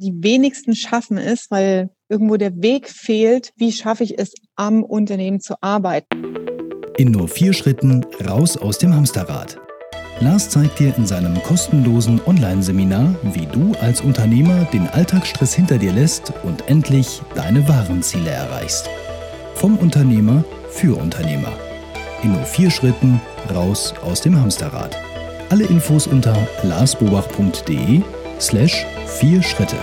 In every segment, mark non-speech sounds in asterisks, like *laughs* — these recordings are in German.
die wenigsten schaffen es, weil irgendwo der Weg fehlt, wie schaffe ich es, am Unternehmen zu arbeiten. In nur vier Schritten raus aus dem Hamsterrad. Lars zeigt dir in seinem kostenlosen Online-Seminar, wie du als Unternehmer den Alltagsstress hinter dir lässt und endlich deine wahren Ziele erreichst. Vom Unternehmer für Unternehmer. In nur vier Schritten raus aus dem Hamsterrad. Alle Infos unter larsbobach.de slash vier Schritte.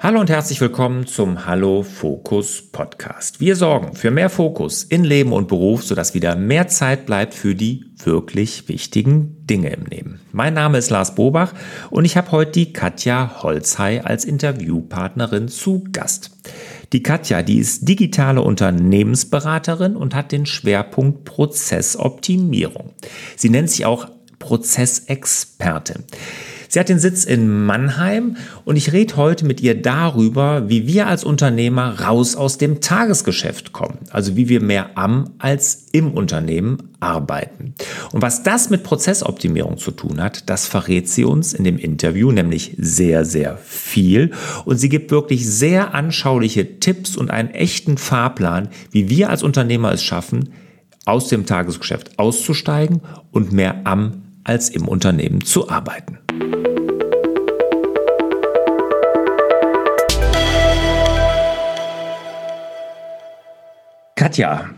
Hallo und herzlich willkommen zum Hallo Fokus Podcast. Wir sorgen für mehr Fokus in Leben und Beruf, sodass wieder mehr Zeit bleibt für die wirklich wichtigen Dinge im Leben. Mein Name ist Lars Bobach und ich habe heute die Katja Holzhey als Interviewpartnerin zu Gast. Die Katja, die ist digitale Unternehmensberaterin und hat den Schwerpunkt Prozessoptimierung. Sie nennt sich auch Prozessexpertin. Sie hat den Sitz in Mannheim und ich rede heute mit ihr darüber, wie wir als Unternehmer raus aus dem Tagesgeschäft kommen. Also wie wir mehr am als im Unternehmen arbeiten. Und was das mit Prozessoptimierung zu tun hat, das verrät sie uns in dem Interview, nämlich sehr, sehr viel. Und sie gibt wirklich sehr anschauliche Tipps und einen echten Fahrplan, wie wir als Unternehmer es schaffen, aus dem Tagesgeschäft auszusteigen und mehr am als im Unternehmen zu arbeiten. Katja,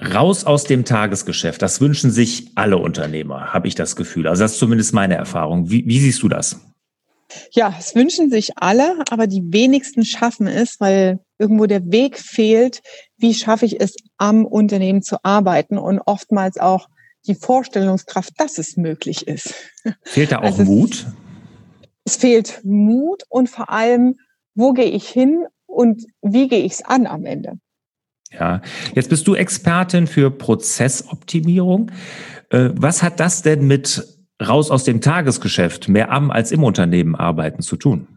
raus aus dem Tagesgeschäft, das wünschen sich alle Unternehmer, habe ich das Gefühl. Also das ist zumindest meine Erfahrung. Wie, wie siehst du das? Ja, es wünschen sich alle, aber die wenigsten schaffen es, weil irgendwo der Weg fehlt, wie schaffe ich es, am Unternehmen zu arbeiten und oftmals auch die Vorstellungskraft, dass es möglich ist. Fehlt da auch also Mut? Es, es fehlt Mut und vor allem, wo gehe ich hin und wie gehe ich es an am Ende? Ja, jetzt bist du Expertin für Prozessoptimierung. Äh, was hat das denn mit raus aus dem Tagesgeschäft, mehr am als im Unternehmen arbeiten zu tun?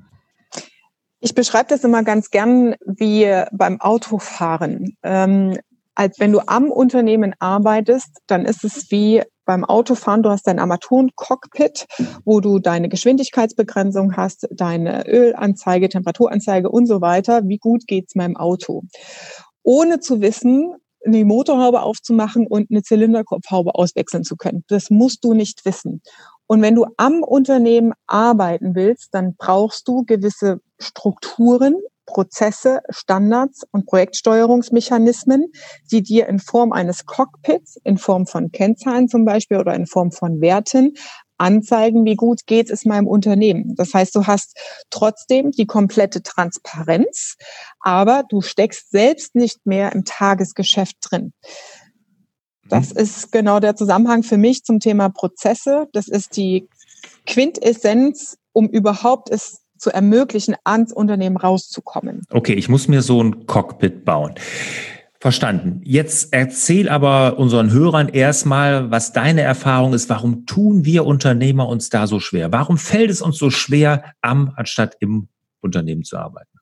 Ich beschreibe das immer ganz gern wie beim Autofahren. Ähm, als wenn du am Unternehmen arbeitest, dann ist es wie beim Autofahren, du hast dein Armaturen-Cockpit, wo du deine Geschwindigkeitsbegrenzung hast, deine Ölanzeige, Temperaturanzeige und so weiter. Wie gut geht's meinem Auto? ohne zu wissen, eine Motorhaube aufzumachen und eine Zylinderkopfhaube auswechseln zu können. Das musst du nicht wissen. Und wenn du am Unternehmen arbeiten willst, dann brauchst du gewisse Strukturen, Prozesse, Standards und Projektsteuerungsmechanismen, die dir in Form eines Cockpits, in Form von Kennzahlen zum Beispiel oder in Form von Werten anzeigen, wie gut geht es meinem Unternehmen. Das heißt, du hast trotzdem die komplette Transparenz, aber du steckst selbst nicht mehr im Tagesgeschäft drin. Das mhm. ist genau der Zusammenhang für mich zum Thema Prozesse. Das ist die Quintessenz, um überhaupt es zu ermöglichen, ans Unternehmen rauszukommen. Okay, ich muss mir so ein Cockpit bauen. Verstanden. Jetzt erzähl aber unseren Hörern erstmal, was deine Erfahrung ist. Warum tun wir Unternehmer uns da so schwer? Warum fällt es uns so schwer, am anstatt im Unternehmen zu arbeiten?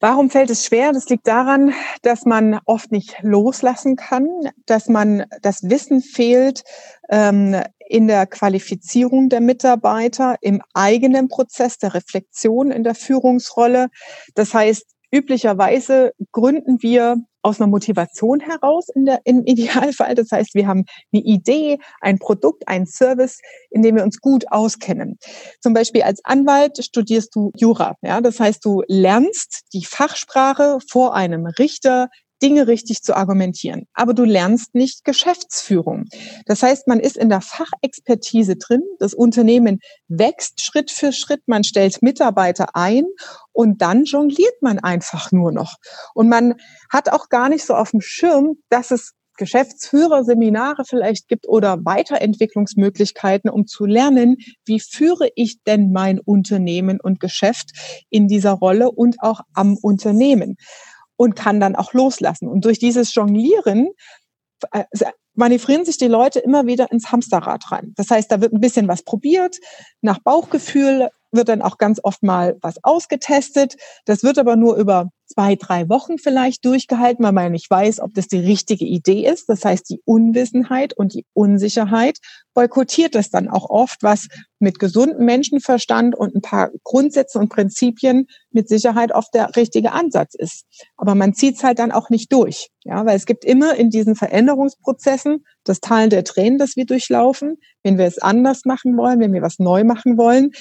Warum fällt es schwer? Das liegt daran, dass man oft nicht loslassen kann, dass man das Wissen fehlt ähm, in der Qualifizierung der Mitarbeiter, im eigenen Prozess der Reflexion in der Führungsrolle. Das heißt, üblicherweise gründen wir aus einer Motivation heraus in der, im Idealfall. Das heißt, wir haben eine Idee, ein Produkt, ein Service, in dem wir uns gut auskennen. Zum Beispiel als Anwalt studierst du Jura. Ja, das heißt, du lernst die Fachsprache vor einem Richter, Dinge richtig zu argumentieren. Aber du lernst nicht Geschäftsführung. Das heißt, man ist in der Fachexpertise drin. Das Unternehmen wächst Schritt für Schritt. Man stellt Mitarbeiter ein und dann jongliert man einfach nur noch. Und man hat auch gar nicht so auf dem Schirm, dass es Geschäftsführerseminare vielleicht gibt oder Weiterentwicklungsmöglichkeiten, um zu lernen, wie führe ich denn mein Unternehmen und Geschäft in dieser Rolle und auch am Unternehmen und kann dann auch loslassen. Und durch dieses Jonglieren äh, manövrieren sich die Leute immer wieder ins Hamsterrad rein. Das heißt, da wird ein bisschen was probiert, nach Bauchgefühl wird dann auch ganz oft mal was ausgetestet. Das wird aber nur über zwei, drei Wochen vielleicht durchgehalten, weil man nicht weiß, ob das die richtige Idee ist. Das heißt, die Unwissenheit und die Unsicherheit boykottiert das dann auch oft, was mit gesundem Menschenverstand und ein paar Grundsätze und Prinzipien mit Sicherheit oft der richtige Ansatz ist. Aber man zieht es halt dann auch nicht durch. Ja, weil es gibt immer in diesen Veränderungsprozessen das Tal der Tränen, das wir durchlaufen, wenn wir es anders machen wollen, wenn wir was neu machen wollen,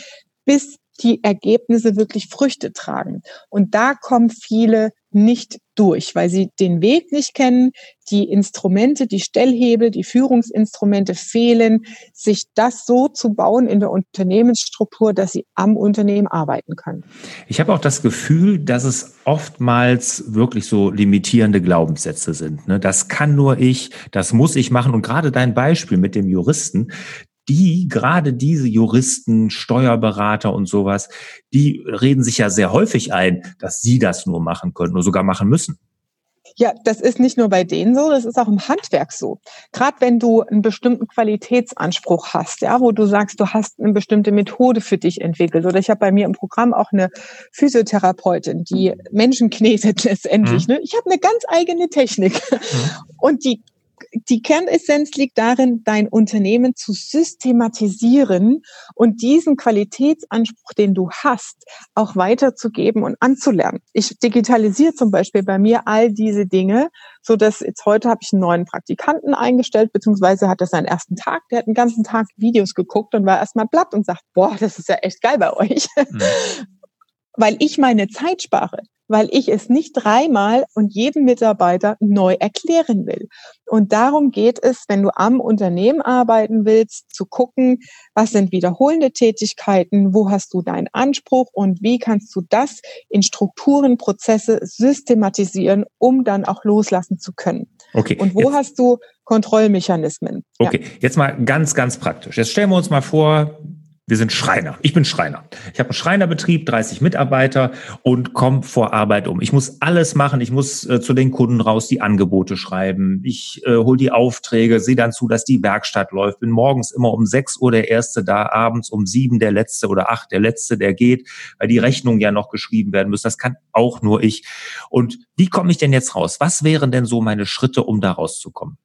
bis die Ergebnisse wirklich Früchte tragen. Und da kommen viele nicht durch, weil sie den Weg nicht kennen, die Instrumente, die Stellhebel, die Führungsinstrumente fehlen, sich das so zu bauen in der Unternehmensstruktur, dass sie am Unternehmen arbeiten können. Ich habe auch das Gefühl, dass es oftmals wirklich so limitierende Glaubenssätze sind. Ne? Das kann nur ich, das muss ich machen. Und gerade dein Beispiel mit dem Juristen, die, gerade diese Juristen, Steuerberater und sowas, die reden sich ja sehr häufig ein, dass sie das nur machen können oder sogar machen müssen. Ja, das ist nicht nur bei denen so, das ist auch im Handwerk so. Gerade wenn du einen bestimmten Qualitätsanspruch hast, ja, wo du sagst, du hast eine bestimmte Methode für dich entwickelt. Oder ich habe bei mir im Programm auch eine Physiotherapeutin, die Menschen knetet letztendlich. Mhm. Ne? Ich habe eine ganz eigene Technik. Mhm. Und die die Kernessenz liegt darin, dein Unternehmen zu systematisieren und diesen Qualitätsanspruch, den du hast, auch weiterzugeben und anzulernen. Ich digitalisiere zum Beispiel bei mir all diese Dinge, so dass jetzt heute habe ich einen neuen Praktikanten eingestellt, beziehungsweise hat er seinen ersten Tag, der hat den ganzen Tag Videos geguckt und war erstmal platt und sagt, boah, das ist ja echt geil bei euch. Mhm. *laughs* Weil ich meine Zeit spare weil ich es nicht dreimal und jedem Mitarbeiter neu erklären will. Und darum geht es, wenn du am Unternehmen arbeiten willst, zu gucken, was sind wiederholende Tätigkeiten, wo hast du deinen Anspruch und wie kannst du das in Strukturen, Prozesse systematisieren, um dann auch loslassen zu können. Okay. Und wo jetzt, hast du Kontrollmechanismen? Okay, ja. jetzt mal ganz, ganz praktisch. Jetzt stellen wir uns mal vor, wir sind Schreiner. Ich bin Schreiner. Ich habe einen Schreinerbetrieb, 30 Mitarbeiter und komme vor Arbeit um. Ich muss alles machen. Ich muss äh, zu den Kunden raus, die Angebote schreiben. Ich äh, hole die Aufträge, sehe dann zu, dass die Werkstatt läuft. Bin morgens immer um 6 Uhr der Erste da, abends um 7 der Letzte oder 8 der Letzte, der geht, weil die Rechnungen ja noch geschrieben werden müssen. Das kann auch nur ich. Und wie komme ich denn jetzt raus? Was wären denn so meine Schritte, um da rauszukommen?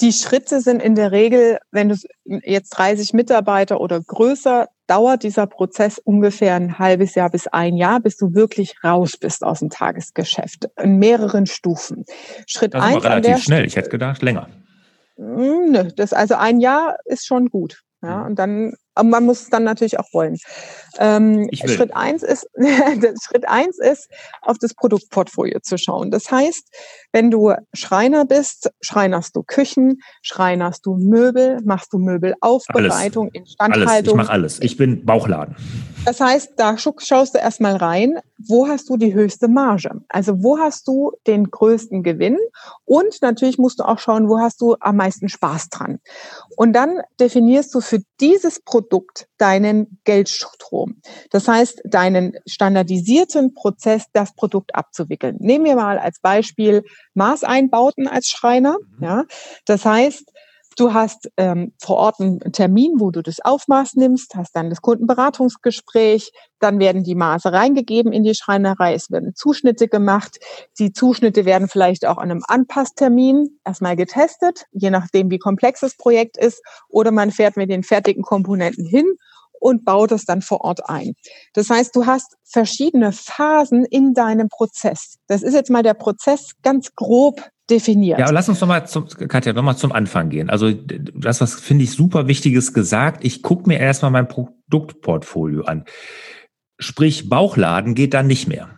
Die Schritte sind in der Regel, wenn du jetzt 30 Mitarbeiter oder größer, dauert dieser Prozess ungefähr ein halbes Jahr bis ein Jahr, bis du wirklich raus bist aus dem Tagesgeschäft. In mehreren Stufen. Schritt das eins. Ist relativ schnell. Ich hätte gedacht, länger. Hm, nö, das, also ein Jahr ist schon gut. Ja, mhm. und dann, aber man muss es dann natürlich auch wollen. Ähm, Schritt eins ist, *laughs* Schritt eins ist, auf das Produktportfolio zu schauen. Das heißt, wenn du Schreiner bist, schreinerst du Küchen, schreinerst du Möbel, machst du Möbelaufbereitung, alles. Instandhaltung. Alles. Ich mache alles. Ich bin Bauchladen. Das heißt, da schaust du erstmal rein, wo hast du die höchste Marge? Also wo hast du den größten Gewinn? Und natürlich musst du auch schauen, wo hast du am meisten Spaß dran? Und dann definierst du für dieses Produkt deinen Geldstrom. Das heißt, deinen standardisierten Prozess, das Produkt abzuwickeln. Nehmen wir mal als Beispiel Maßeinbauten als Schreiner. Mhm. Ja, das heißt, Du hast ähm, vor Ort einen Termin, wo du das Aufmaß nimmst, hast dann das Kundenberatungsgespräch, dann werden die Maße reingegeben in die Schreinerei, es werden Zuschnitte gemacht. Die Zuschnitte werden vielleicht auch an einem Anpasstermin erstmal getestet, je nachdem, wie komplex das Projekt ist, oder man fährt mit den fertigen Komponenten hin und baut es dann vor Ort ein. Das heißt, du hast verschiedene Phasen in deinem Prozess. Das ist jetzt mal der Prozess ganz grob definiert. Ja, aber lass uns noch mal zum, Katja, noch mal zum Anfang gehen. Also das, was finde ich super Wichtiges gesagt. Ich gucke mir erstmal mein Produktportfolio an. Sprich, Bauchladen geht dann nicht mehr.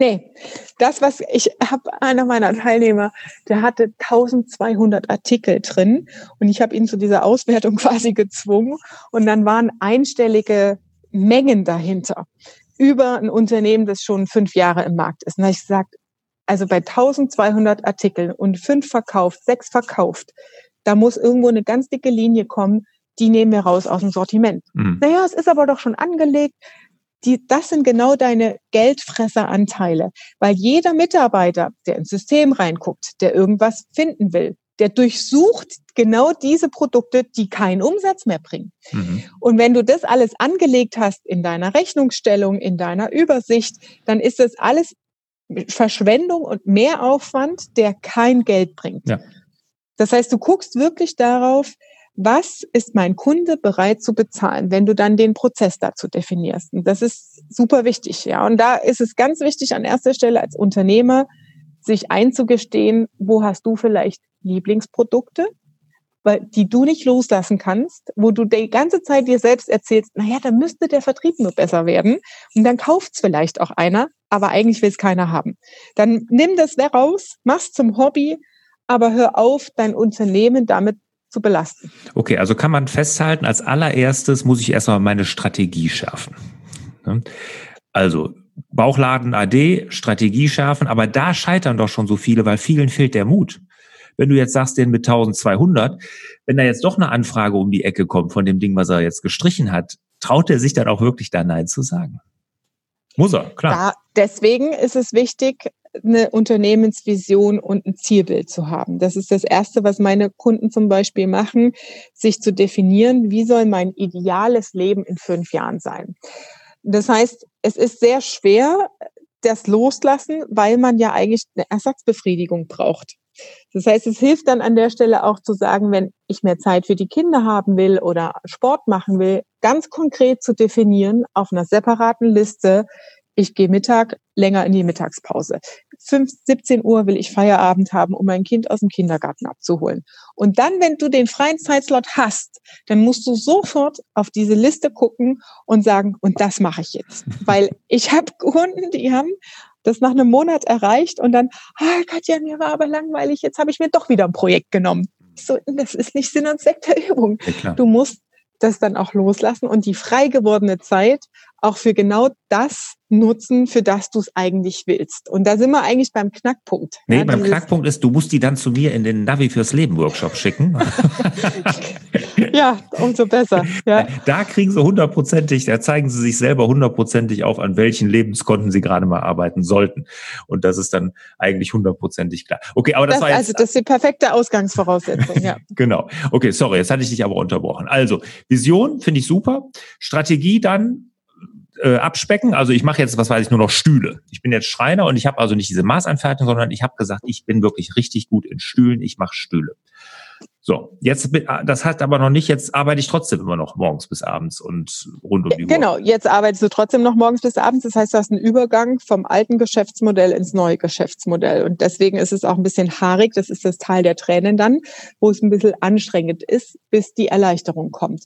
Nee, das, was ich habe, einer meiner Teilnehmer, der hatte 1200 Artikel drin und ich habe ihn zu dieser Auswertung *laughs* quasi gezwungen und dann waren einstellige Mengen dahinter über ein Unternehmen, das schon fünf Jahre im Markt ist. Und da habe ich gesagt, also bei 1200 Artikeln und fünf verkauft, sechs verkauft, da muss irgendwo eine ganz dicke Linie kommen, die nehmen wir raus aus dem Sortiment. Mhm. Naja, es ist aber doch schon angelegt. Die, das sind genau deine Geldfresseranteile, weil jeder Mitarbeiter, der ins System reinguckt, der irgendwas finden will, der durchsucht genau diese Produkte, die keinen Umsatz mehr bringen. Mhm. Und wenn du das alles angelegt hast in deiner Rechnungsstellung, in deiner Übersicht, dann ist das alles Verschwendung und Mehraufwand, der kein Geld bringt. Ja. Das heißt, du guckst wirklich darauf, was ist mein Kunde bereit zu bezahlen, wenn du dann den Prozess dazu definierst. Und das ist super wichtig, ja. Und da ist es ganz wichtig an erster Stelle als Unternehmer, sich einzugestehen, wo hast du vielleicht Lieblingsprodukte, weil die du nicht loslassen kannst, wo du die ganze Zeit dir selbst erzählst, naja, da müsste der Vertrieb nur besser werden. Und dann kauft's vielleicht auch einer, aber eigentlich will es keiner haben. Dann nimm das raus, mach's zum Hobby, aber hör auf, dein Unternehmen damit zu belasten. Okay, also kann man festhalten, als allererstes muss ich erstmal meine Strategie schärfen. Ne? Also Bauchladen AD, Strategie schärfen, aber da scheitern doch schon so viele, weil vielen fehlt der Mut. Wenn du jetzt sagst, den mit 1200, wenn da jetzt doch eine Anfrage um die Ecke kommt von dem Ding, was er jetzt gestrichen hat, traut er sich dann auch wirklich da Nein zu sagen? Muss er, klar. Da, deswegen ist es wichtig, eine Unternehmensvision und ein Zielbild zu haben. Das ist das Erste, was meine Kunden zum Beispiel machen, sich zu definieren, wie soll mein ideales Leben in fünf Jahren sein. Das heißt, es ist sehr schwer, das loslassen, weil man ja eigentlich eine Ersatzbefriedigung braucht. Das heißt, es hilft dann an der Stelle auch zu sagen, wenn ich mehr Zeit für die Kinder haben will oder Sport machen will, ganz konkret zu definieren auf einer separaten Liste, ich gehe Mittag länger in die Mittagspause. 5, 17 Uhr will ich Feierabend haben, um mein Kind aus dem Kindergarten abzuholen. Und dann, wenn du den freien Zeitslot hast, dann musst du sofort auf diese Liste gucken und sagen, und das mache ich jetzt. *laughs* Weil ich habe Kunden, die haben das nach einem Monat erreicht und dann, ah, Katja, mir war aber langweilig, jetzt habe ich mir doch wieder ein Projekt genommen. So, das ist nicht Sinn und Zweck der Übung. Ja, du musst das dann auch loslassen und die frei gewordene Zeit auch für genau das nutzen, für das du es eigentlich willst. Und da sind wir eigentlich beim Knackpunkt. Nee, ja, beim Knackpunkt ist, du musst die dann zu mir in den Navi fürs Leben Workshop schicken. *laughs* ja, umso besser. Ja. Da kriegen sie hundertprozentig, da zeigen sie sich selber hundertprozentig auf, an welchen Lebenskonten sie gerade mal arbeiten sollten. Und das ist dann eigentlich hundertprozentig klar. Okay, aber das, das war jetzt. Also, das ist die perfekte Ausgangsvoraussetzung, ja. *laughs* genau. Okay, sorry, jetzt hatte ich dich aber unterbrochen. Also, Vision finde ich super. Strategie dann, äh, abspecken. Also ich mache jetzt, was weiß ich, nur noch Stühle. Ich bin jetzt Schreiner und ich habe also nicht diese Maßanfertigung, sondern ich habe gesagt, ich bin wirklich richtig gut in Stühlen. Ich mache Stühle. So, jetzt, das heißt aber noch nicht, jetzt arbeite ich trotzdem immer noch morgens bis abends und rund um die Uhr. Genau, jetzt arbeitest du trotzdem noch morgens bis abends. Das heißt, du hast einen Übergang vom alten Geschäftsmodell ins neue Geschäftsmodell. Und deswegen ist es auch ein bisschen haarig. Das ist das Teil der Tränen dann, wo es ein bisschen anstrengend ist, bis die Erleichterung kommt.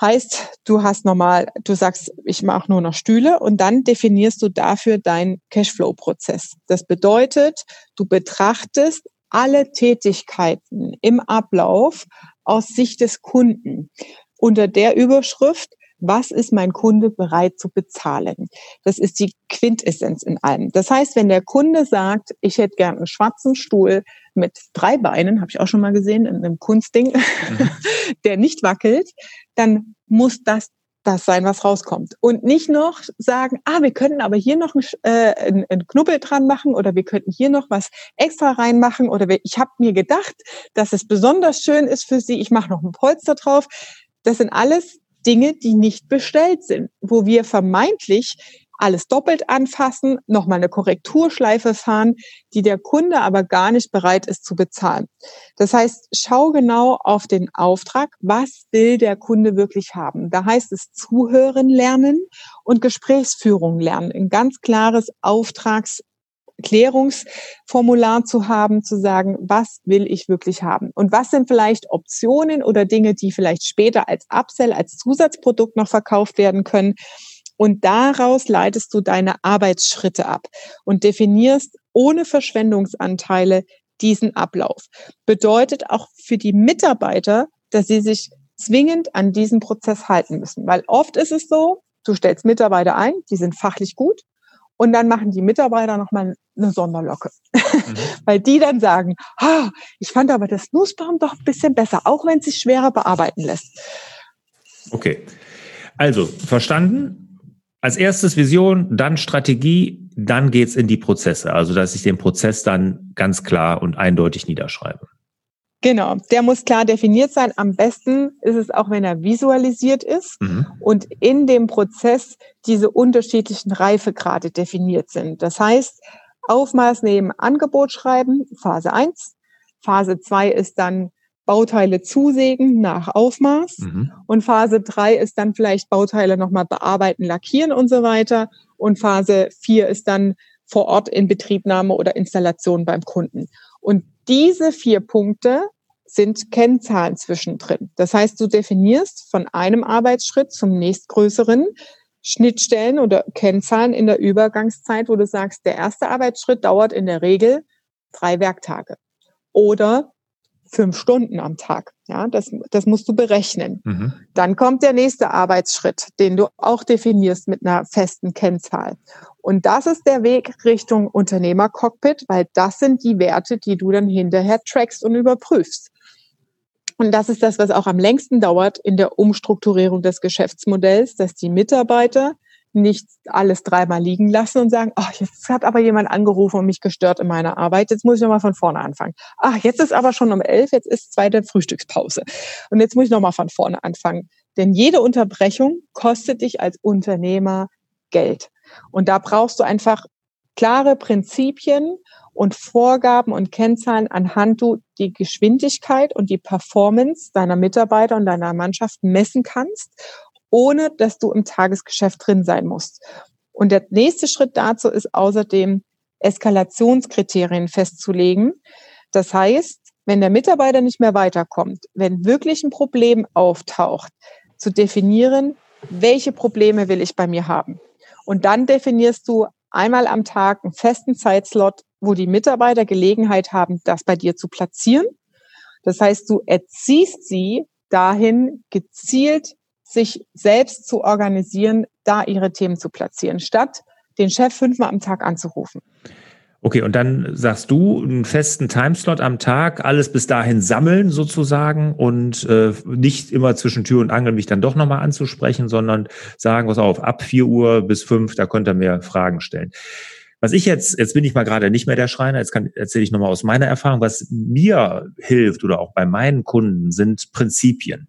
Heißt, du hast normal, du sagst, ich mache nur noch Stühle und dann definierst du dafür deinen Cashflow-Prozess. Das bedeutet, du betrachtest alle Tätigkeiten im Ablauf aus Sicht des Kunden unter der Überschrift, was ist mein Kunde bereit zu bezahlen? Das ist die Quintessenz in allem. Das heißt, wenn der Kunde sagt, ich hätte gern einen schwarzen Stuhl mit drei Beinen, habe ich auch schon mal gesehen in einem Kunstding, mhm. *laughs* der nicht wackelt, dann muss das das sein, was rauskommt. Und nicht noch sagen, ah, wir könnten aber hier noch einen, äh, einen Knubbel dran machen oder wir könnten hier noch was extra reinmachen oder wir, ich habe mir gedacht, dass es besonders schön ist für Sie, ich mache noch ein Polster drauf. Das sind alles Dinge, die nicht bestellt sind, wo wir vermeintlich alles doppelt anfassen, nochmal eine Korrekturschleife fahren, die der Kunde aber gar nicht bereit ist zu bezahlen. Das heißt, schau genau auf den Auftrag, was will der Kunde wirklich haben. Da heißt es Zuhören lernen und Gesprächsführung lernen. Ein ganz klares Auftrags Klärungsformular zu haben, zu sagen, was will ich wirklich haben? Und was sind vielleicht Optionen oder Dinge, die vielleicht später als Upsell, als Zusatzprodukt noch verkauft werden können? Und daraus leitest du deine Arbeitsschritte ab und definierst ohne Verschwendungsanteile diesen Ablauf. Bedeutet auch für die Mitarbeiter, dass sie sich zwingend an diesen Prozess halten müssen. Weil oft ist es so, du stellst Mitarbeiter ein, die sind fachlich gut, und dann machen die Mitarbeiter nochmal eine Sonderlocke. Mhm. *laughs* Weil die dann sagen, ah, ich fand aber das Nussbaum doch ein bisschen besser, auch wenn es sich schwerer bearbeiten lässt. Okay. Also, verstanden. Als erstes Vision, dann Strategie, dann geht's in die Prozesse. Also, dass ich den Prozess dann ganz klar und eindeutig niederschreibe. Genau, der muss klar definiert sein. Am besten ist es auch, wenn er visualisiert ist mhm. und in dem Prozess diese unterschiedlichen Reifegrade definiert sind. Das heißt, Aufmaß nehmen, Angebot schreiben, Phase 1. Phase 2 ist dann Bauteile zusägen nach Aufmaß. Mhm. Und Phase 3 ist dann vielleicht Bauteile nochmal bearbeiten, lackieren und so weiter. Und Phase 4 ist dann vor Ort in Betriebnahme oder Installation beim Kunden. Und diese vier Punkte sind Kennzahlen zwischendrin. Das heißt, du definierst von einem Arbeitsschritt zum nächstgrößeren Schnittstellen oder Kennzahlen in der Übergangszeit, wo du sagst, der erste Arbeitsschritt dauert in der Regel drei Werktage oder fünf Stunden am Tag. Ja, das, das musst du berechnen. Mhm. Dann kommt der nächste Arbeitsschritt, den du auch definierst mit einer festen Kennzahl. Und das ist der Weg Richtung Unternehmercockpit, weil das sind die Werte, die du dann hinterher trackst und überprüfst. Und das ist das, was auch am längsten dauert in der Umstrukturierung des Geschäftsmodells, dass die Mitarbeiter nicht alles dreimal liegen lassen und sagen, ach, jetzt hat aber jemand angerufen und mich gestört in meiner Arbeit, jetzt muss ich nochmal von vorne anfangen. Ach, jetzt ist aber schon um elf, jetzt ist zweite Frühstückspause. Und jetzt muss ich nochmal von vorne anfangen. Denn jede Unterbrechung kostet dich als Unternehmer Geld. Und da brauchst du einfach klare Prinzipien und Vorgaben und Kennzahlen, anhand du die Geschwindigkeit und die Performance deiner Mitarbeiter und deiner Mannschaft messen kannst, ohne dass du im Tagesgeschäft drin sein musst. Und der nächste Schritt dazu ist außerdem, Eskalationskriterien festzulegen. Das heißt, wenn der Mitarbeiter nicht mehr weiterkommt, wenn wirklich ein Problem auftaucht, zu definieren, welche Probleme will ich bei mir haben. Und dann definierst du einmal am Tag einen festen Zeitslot, wo die Mitarbeiter Gelegenheit haben, das bei dir zu platzieren. Das heißt, du erziehst sie dahin, gezielt sich selbst zu organisieren, da ihre Themen zu platzieren, statt den Chef fünfmal am Tag anzurufen. Okay, und dann sagst du einen festen Timeslot am Tag, alles bis dahin sammeln sozusagen und äh, nicht immer zwischen Tür und Angel mich dann doch nochmal anzusprechen, sondern sagen, was auf, ab vier Uhr bis fünf, da könnt ihr mir Fragen stellen. Was ich jetzt, jetzt bin ich mal gerade nicht mehr der Schreiner, jetzt kann, erzähle ich nochmal aus meiner Erfahrung, was mir hilft oder auch bei meinen Kunden sind Prinzipien.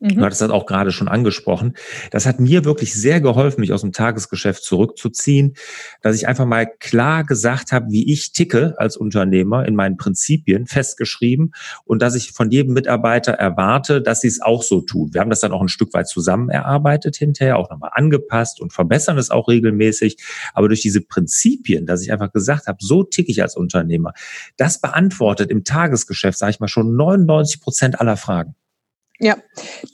Mhm. Du hattest das auch gerade schon angesprochen. Das hat mir wirklich sehr geholfen, mich aus dem Tagesgeschäft zurückzuziehen, dass ich einfach mal klar gesagt habe, wie ich ticke als Unternehmer in meinen Prinzipien festgeschrieben und dass ich von jedem Mitarbeiter erwarte, dass sie es auch so tun. Wir haben das dann auch ein Stück weit zusammen erarbeitet hinterher, auch nochmal angepasst und verbessern es auch regelmäßig. Aber durch diese Prinzipien, dass ich einfach gesagt habe, so ticke ich als Unternehmer, das beantwortet im Tagesgeschäft, sage ich mal, schon 99 Prozent aller Fragen. Ja,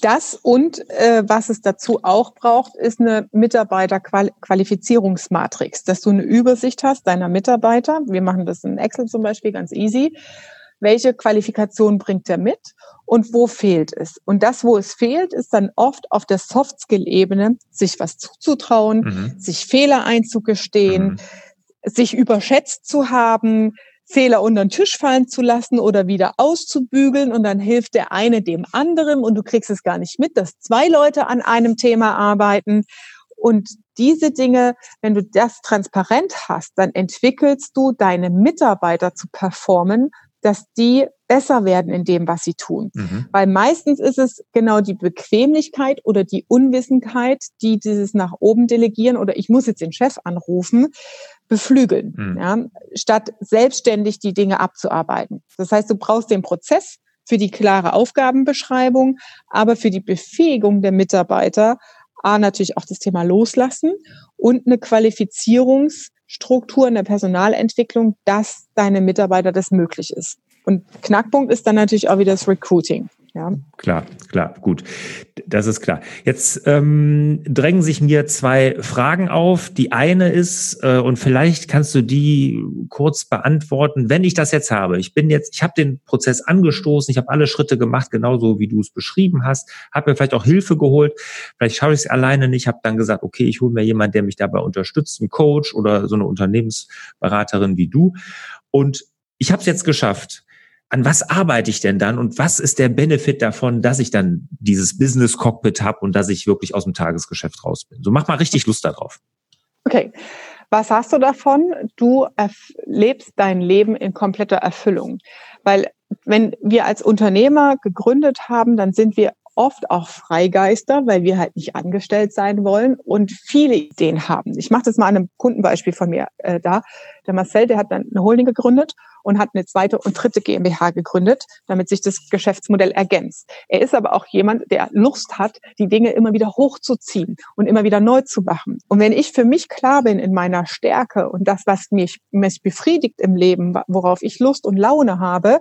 das und äh, was es dazu auch braucht, ist eine Mitarbeiterqualifizierungsmatrix, dass du eine Übersicht hast deiner Mitarbeiter. Wir machen das in Excel zum Beispiel ganz easy. Welche Qualifikation bringt er mit und wo fehlt es? Und das, wo es fehlt, ist dann oft auf der Soft-Skill-Ebene, sich was zuzutrauen, mhm. sich Fehler einzugestehen, mhm. sich überschätzt zu haben, Fehler unter den Tisch fallen zu lassen oder wieder auszubügeln und dann hilft der eine dem anderen und du kriegst es gar nicht mit, dass zwei Leute an einem Thema arbeiten. Und diese Dinge, wenn du das transparent hast, dann entwickelst du deine Mitarbeiter zu performen, dass die besser werden in dem, was sie tun. Mhm. Weil meistens ist es genau die Bequemlichkeit oder die Unwissenheit, die dieses nach oben delegieren oder ich muss jetzt den Chef anrufen, beflügeln, mhm. ja, statt selbstständig die Dinge abzuarbeiten. Das heißt, du brauchst den Prozess für die klare Aufgabenbeschreibung, aber für die Befähigung der Mitarbeiter, A, natürlich auch das Thema Loslassen und eine Qualifizierungsstruktur in der Personalentwicklung, dass deine Mitarbeiter das möglich ist. Und Knackpunkt ist dann natürlich auch wieder das Recruiting. Ja. Klar, klar, gut. Das ist klar. Jetzt ähm, drängen sich mir zwei Fragen auf. Die eine ist, äh, und vielleicht kannst du die kurz beantworten, wenn ich das jetzt habe. Ich bin jetzt, ich habe den Prozess angestoßen, ich habe alle Schritte gemacht, genauso wie du es beschrieben hast, habe mir vielleicht auch Hilfe geholt. Vielleicht schaue ich es alleine nicht, habe dann gesagt, okay, ich hole mir jemanden, der mich dabei unterstützt, einen Coach oder so eine Unternehmensberaterin wie du. Und ich habe es jetzt geschafft an was arbeite ich denn dann und was ist der Benefit davon, dass ich dann dieses Business Cockpit habe und dass ich wirklich aus dem Tagesgeschäft raus bin? So mach mal richtig Lust darauf. Okay. Was hast du davon? Du lebst dein Leben in kompletter Erfüllung. Weil wenn wir als Unternehmer gegründet haben, dann sind wir oft auch Freigeister, weil wir halt nicht angestellt sein wollen und viele Ideen haben. Ich mache das mal an einem Kundenbeispiel von mir äh, da. Der Marcel, der hat dann eine Holding gegründet und hat eine zweite und dritte GmbH gegründet, damit sich das Geschäftsmodell ergänzt. Er ist aber auch jemand, der Lust hat, die Dinge immer wieder hochzuziehen und immer wieder neu zu machen. Und wenn ich für mich klar bin in meiner Stärke und das, was mich, mich befriedigt im Leben, worauf ich Lust und Laune habe,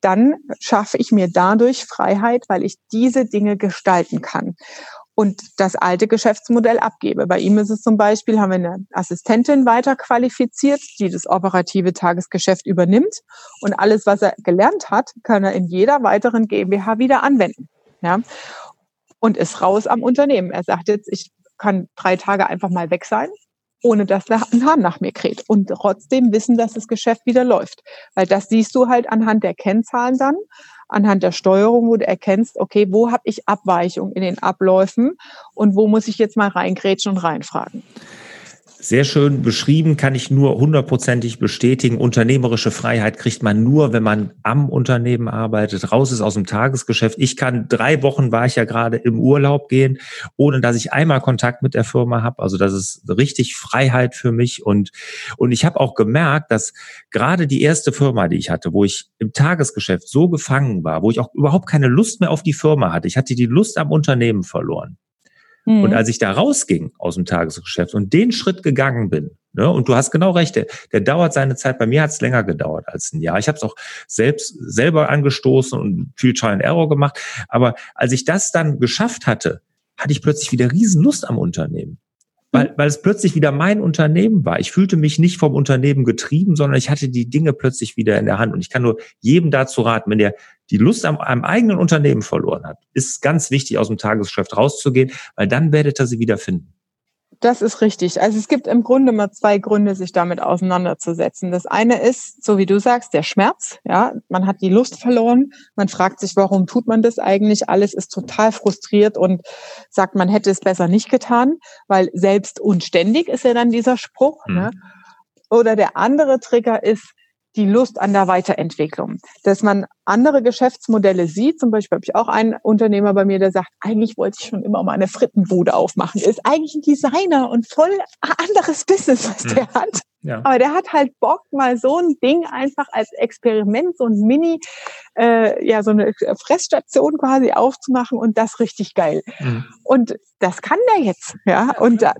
dann schaffe ich mir dadurch Freiheit, weil ich diese Dinge gestalten kann und das alte Geschäftsmodell abgebe. Bei ihm ist es zum Beispiel, haben wir eine Assistentin weiter qualifiziert, die das operative Tagesgeschäft übernimmt und alles, was er gelernt hat, kann er in jeder weiteren GmbH wieder anwenden. Ja? Und ist raus am Unternehmen. Er sagt jetzt, ich kann drei Tage einfach mal weg sein ohne dass ein Hahn nach mir kräht und trotzdem wissen, dass das Geschäft wieder läuft. Weil das siehst du halt anhand der Kennzahlen dann, anhand der Steuerung, wo du erkennst, okay, wo habe ich Abweichung in den Abläufen und wo muss ich jetzt mal reingrätschen und reinfragen. Sehr schön beschrieben, kann ich nur hundertprozentig bestätigen. Unternehmerische Freiheit kriegt man nur, wenn man am Unternehmen arbeitet, raus ist aus dem Tagesgeschäft. Ich kann drei Wochen, war ich ja gerade im Urlaub gehen, ohne dass ich einmal Kontakt mit der Firma habe. Also das ist richtig Freiheit für mich. Und, und ich habe auch gemerkt, dass gerade die erste Firma, die ich hatte, wo ich im Tagesgeschäft so gefangen war, wo ich auch überhaupt keine Lust mehr auf die Firma hatte, ich hatte die Lust am Unternehmen verloren Mhm. Und als ich da rausging aus dem Tagesgeschäft und den Schritt gegangen bin, ne, und du hast genau recht, der, der dauert seine Zeit. Bei mir hat es länger gedauert als ein Jahr. Ich habe es auch selbst selber angestoßen und viel Trial and Error gemacht. Aber als ich das dann geschafft hatte, hatte ich plötzlich wieder Riesenlust am Unternehmen weil, weil es plötzlich wieder mein Unternehmen war. Ich fühlte mich nicht vom Unternehmen getrieben, sondern ich hatte die Dinge plötzlich wieder in der Hand. Und ich kann nur jedem dazu raten, wenn der die Lust am, am eigenen Unternehmen verloren hat, ist ganz wichtig, aus dem Tagesgeschäft rauszugehen, weil dann werdet ihr sie wieder finden. Das ist richtig. Also es gibt im Grunde mal zwei Gründe, sich damit auseinanderzusetzen. Das eine ist, so wie du sagst, der Schmerz. Ja, man hat die Lust verloren. Man fragt sich, warum tut man das eigentlich? Alles ist total frustriert und sagt, man hätte es besser nicht getan, weil selbst und ständig ist ja dann dieser Spruch. Mhm. Ne? Oder der andere Trigger ist, die Lust an der Weiterentwicklung. Dass man andere Geschäftsmodelle sieht, zum Beispiel habe ich auch einen Unternehmer bei mir, der sagt, eigentlich wollte ich schon immer mal eine Frittenbude aufmachen. Ist eigentlich ein Designer und voll anderes Business, was der hm. hat. Ja. Aber der hat halt Bock, mal so ein Ding einfach als Experiment, so ein Mini, äh, ja, so eine Fressstation quasi aufzumachen und das richtig geil. Mhm. Und das kann der jetzt, ja. Und da,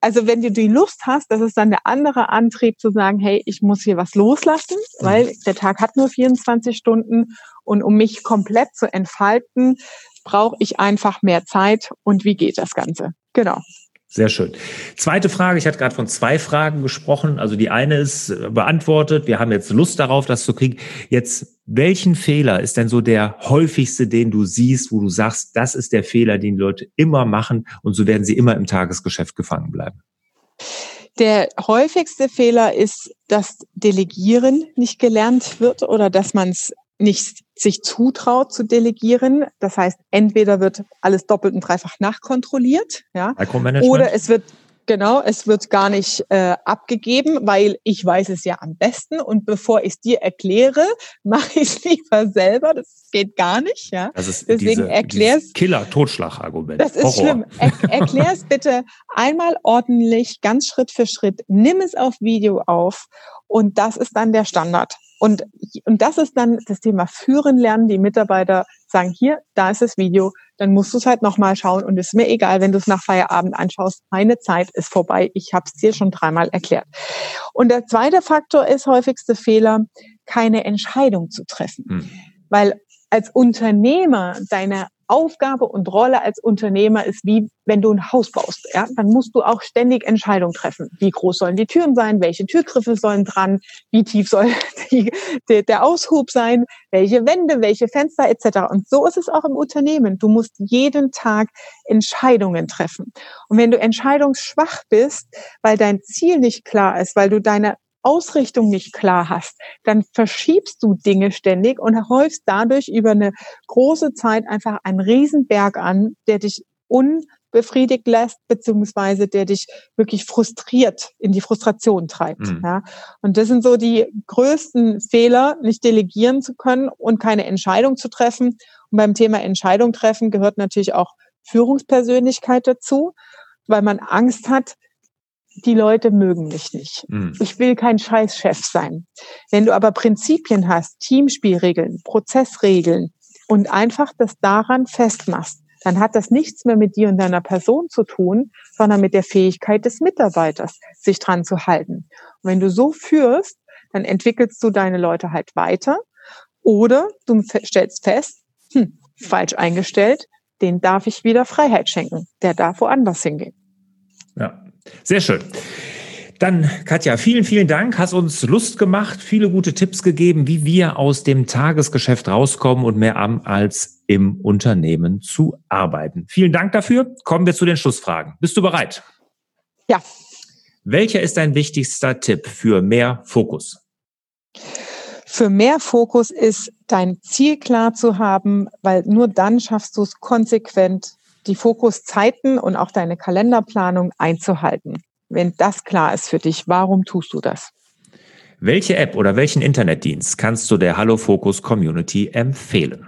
also wenn du die Lust hast, das ist dann der andere Antrieb zu sagen, hey, ich muss hier was loslassen, mhm. weil der Tag hat nur 24 Stunden und um mich komplett zu entfalten, brauche ich einfach mehr Zeit. Und wie geht das Ganze? Genau. Sehr schön. Zweite Frage, ich hatte gerade von zwei Fragen gesprochen. Also die eine ist äh, beantwortet. Wir haben jetzt Lust darauf, das zu kriegen. Jetzt, welchen Fehler ist denn so der häufigste, den du siehst, wo du sagst, das ist der Fehler, den Leute immer machen und so werden sie immer im Tagesgeschäft gefangen bleiben? Der häufigste Fehler ist, dass Delegieren nicht gelernt wird oder dass man es nicht sich zutraut zu delegieren. Das heißt, entweder wird alles doppelt und dreifach nachkontrolliert, ja, oder es wird Genau, es wird gar nicht äh, abgegeben, weil ich weiß es ja am besten und bevor ich es dir erkläre, *laughs* mache ich es lieber selber. Das geht gar nicht, ja. Das ist Deswegen erklär's. Killer-Totschlag-Argument. Das ist Horror. schlimm. Er, *laughs* erklär es bitte einmal ordentlich, ganz Schritt für Schritt. Nimm es auf Video auf und das ist dann der Standard. Und, und das ist dann das Thema Führen lernen. Die Mitarbeiter sagen, hier, da ist das Video, dann musst du es halt nochmal schauen und es ist mir egal, wenn du es nach Feierabend anschaust. Meine Zeit ist vorbei. Ich habe es dir schon dreimal erklärt. Und der zweite Faktor ist häufigste Fehler, keine Entscheidung zu treffen. Hm. Weil als Unternehmer deine Aufgabe und Rolle als Unternehmer ist wie, wenn du ein Haus baust. Ja? Dann musst du auch ständig Entscheidungen treffen. Wie groß sollen die Türen sein? Welche Türgriffe sollen dran? Wie tief soll *laughs* die, der, der Aushub sein? Welche Wände, welche Fenster etc. Und so ist es auch im Unternehmen. Du musst jeden Tag Entscheidungen treffen. Und wenn du entscheidungsschwach bist, weil dein Ziel nicht klar ist, weil du deine Ausrichtung nicht klar hast, dann verschiebst du Dinge ständig und häufst dadurch über eine große Zeit einfach einen Riesenberg an, der dich unbefriedigt lässt, beziehungsweise der dich wirklich frustriert, in die Frustration treibt. Mhm. Ja. Und das sind so die größten Fehler, nicht delegieren zu können und keine Entscheidung zu treffen Und beim Thema Entscheidung treffen gehört natürlich auch Führungspersönlichkeit dazu, weil man Angst hat, die Leute mögen mich nicht. Mhm. Ich will kein Scheißchef sein. Wenn du aber Prinzipien hast, Teamspielregeln, Prozessregeln und einfach das daran festmachst, dann hat das nichts mehr mit dir und deiner Person zu tun, sondern mit der Fähigkeit des Mitarbeiters, sich dran zu halten. Und wenn du so führst, dann entwickelst du deine Leute halt weiter oder du stellst fest, hm, falsch eingestellt, den darf ich wieder Freiheit schenken. Der darf woanders hingehen. Ja, sehr schön. Dann, Katja, vielen, vielen Dank. Hast uns Lust gemacht, viele gute Tipps gegeben, wie wir aus dem Tagesgeschäft rauskommen und mehr am als im Unternehmen zu arbeiten. Vielen Dank dafür. Kommen wir zu den Schlussfragen. Bist du bereit? Ja. Welcher ist dein wichtigster Tipp für mehr Fokus? Für mehr Fokus ist dein Ziel klar zu haben, weil nur dann schaffst du es konsequent, die Fokuszeiten und auch deine Kalenderplanung einzuhalten. Wenn das klar ist für dich, warum tust du das? Welche App oder welchen Internetdienst kannst du der Hallo Focus Community empfehlen?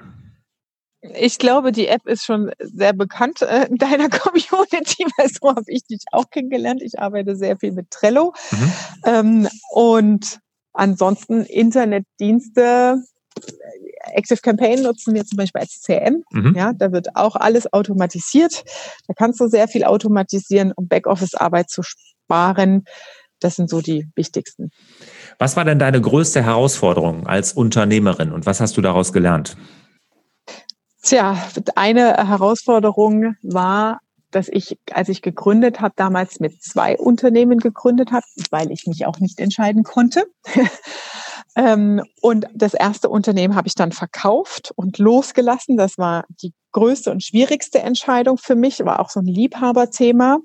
Ich glaube, die App ist schon sehr bekannt äh, in deiner *laughs* Community, weil so habe ich dich auch kennengelernt. Ich arbeite sehr viel mit Trello. Mhm. Ähm, und ansonsten Internetdienste, Active Campaign nutzen wir zum Beispiel als CM. Mhm. Ja, da wird auch alles automatisiert. Da kannst du sehr viel automatisieren, um Backoffice-Arbeit zu sparen. Das sind so die wichtigsten. Was war denn deine größte Herausforderung als Unternehmerin und was hast du daraus gelernt? Tja, eine Herausforderung war, dass ich, als ich gegründet habe, damals mit zwei Unternehmen gegründet habe, weil ich mich auch nicht entscheiden konnte. Ähm, und das erste Unternehmen habe ich dann verkauft und losgelassen. Das war die größte und schwierigste Entscheidung für mich, war auch so ein Liebhaberthema.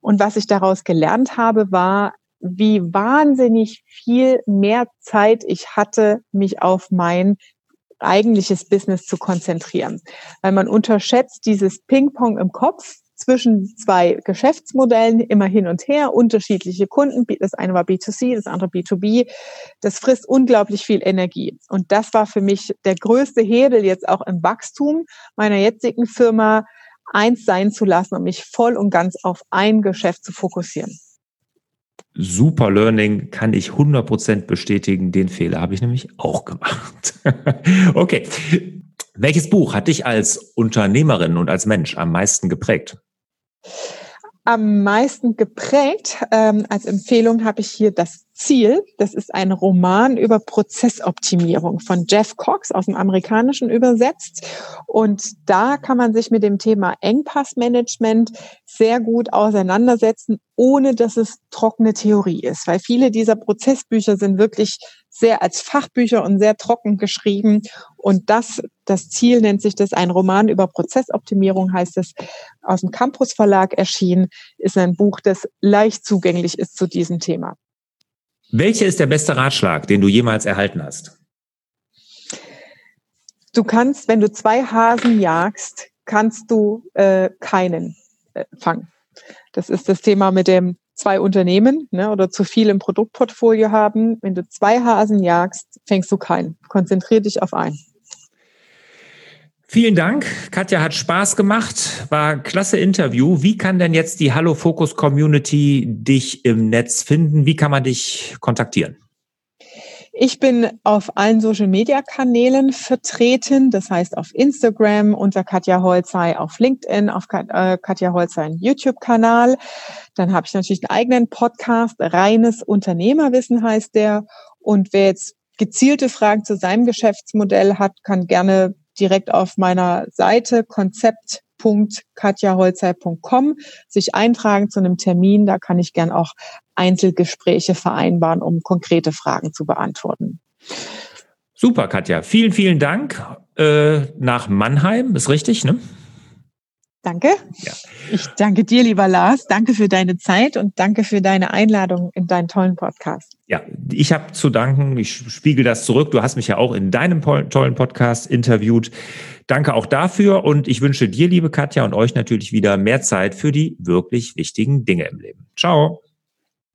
Und was ich daraus gelernt habe, war, wie wahnsinnig viel mehr Zeit ich hatte, mich auf mein eigentliches Business zu konzentrieren. Weil man unterschätzt dieses Ping-Pong im Kopf zwischen zwei Geschäftsmodellen immer hin und her, unterschiedliche Kunden. Das eine war B2C, das andere B2B. Das frisst unglaublich viel Energie. Und das war für mich der größte Hebel jetzt auch im Wachstum meiner jetzigen Firma, eins sein zu lassen und mich voll und ganz auf ein Geschäft zu fokussieren. Super Learning kann ich 100% bestätigen. Den Fehler habe ich nämlich auch gemacht. *laughs* okay. Welches Buch hat dich als Unternehmerin und als Mensch am meisten geprägt? Am meisten geprägt. Ähm, als Empfehlung habe ich hier das Ziel. Das ist ein Roman über Prozessoptimierung von Jeff Cox aus dem Amerikanischen übersetzt. Und da kann man sich mit dem Thema Engpassmanagement sehr gut auseinandersetzen, ohne dass es trockene Theorie ist. Weil viele dieser Prozessbücher sind wirklich sehr als Fachbücher und sehr trocken geschrieben. Und das, das Ziel nennt sich das, ein Roman über Prozessoptimierung heißt es, aus dem Campus Verlag erschienen, ist ein Buch, das leicht zugänglich ist zu diesem Thema. Welcher ist der beste Ratschlag, den du jemals erhalten hast? Du kannst, wenn du zwei Hasen jagst, kannst du äh, keinen äh, fangen. Das ist das Thema mit dem zwei Unternehmen ne, oder zu viel im Produktportfolio haben. Wenn du zwei Hasen jagst, fängst du keinen. Konzentrier dich auf einen. Vielen Dank. Katja hat Spaß gemacht. War klasse Interview. Wie kann denn jetzt die Hallo Focus Community dich im Netz finden? Wie kann man dich kontaktieren? Ich bin auf allen Social Media Kanälen vertreten, das heißt auf Instagram unter Katja Holzei, auf LinkedIn, auf äh, Katja Holzei YouTube Kanal. Dann habe ich natürlich einen eigenen Podcast, reines Unternehmerwissen heißt der. Und wer jetzt gezielte Fragen zu seinem Geschäftsmodell hat, kann gerne direkt auf meiner Seite konzept.katjaholzei.com sich eintragen zu einem Termin. Da kann ich gern auch Einzelgespräche vereinbaren, um konkrete Fragen zu beantworten. Super, Katja. Vielen, vielen Dank äh, nach Mannheim. Ist richtig, ne? Danke. Ja. Ich danke dir, lieber Lars. Danke für deine Zeit und danke für deine Einladung in deinen tollen Podcast. Ja, ich habe zu danken. Ich spiegel das zurück. Du hast mich ja auch in deinem tollen Podcast interviewt. Danke auch dafür und ich wünsche dir, liebe Katja, und euch natürlich wieder mehr Zeit für die wirklich wichtigen Dinge im Leben. Ciao.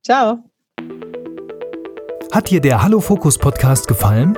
Ciao. Hat dir der Hallo Fokus Podcast gefallen?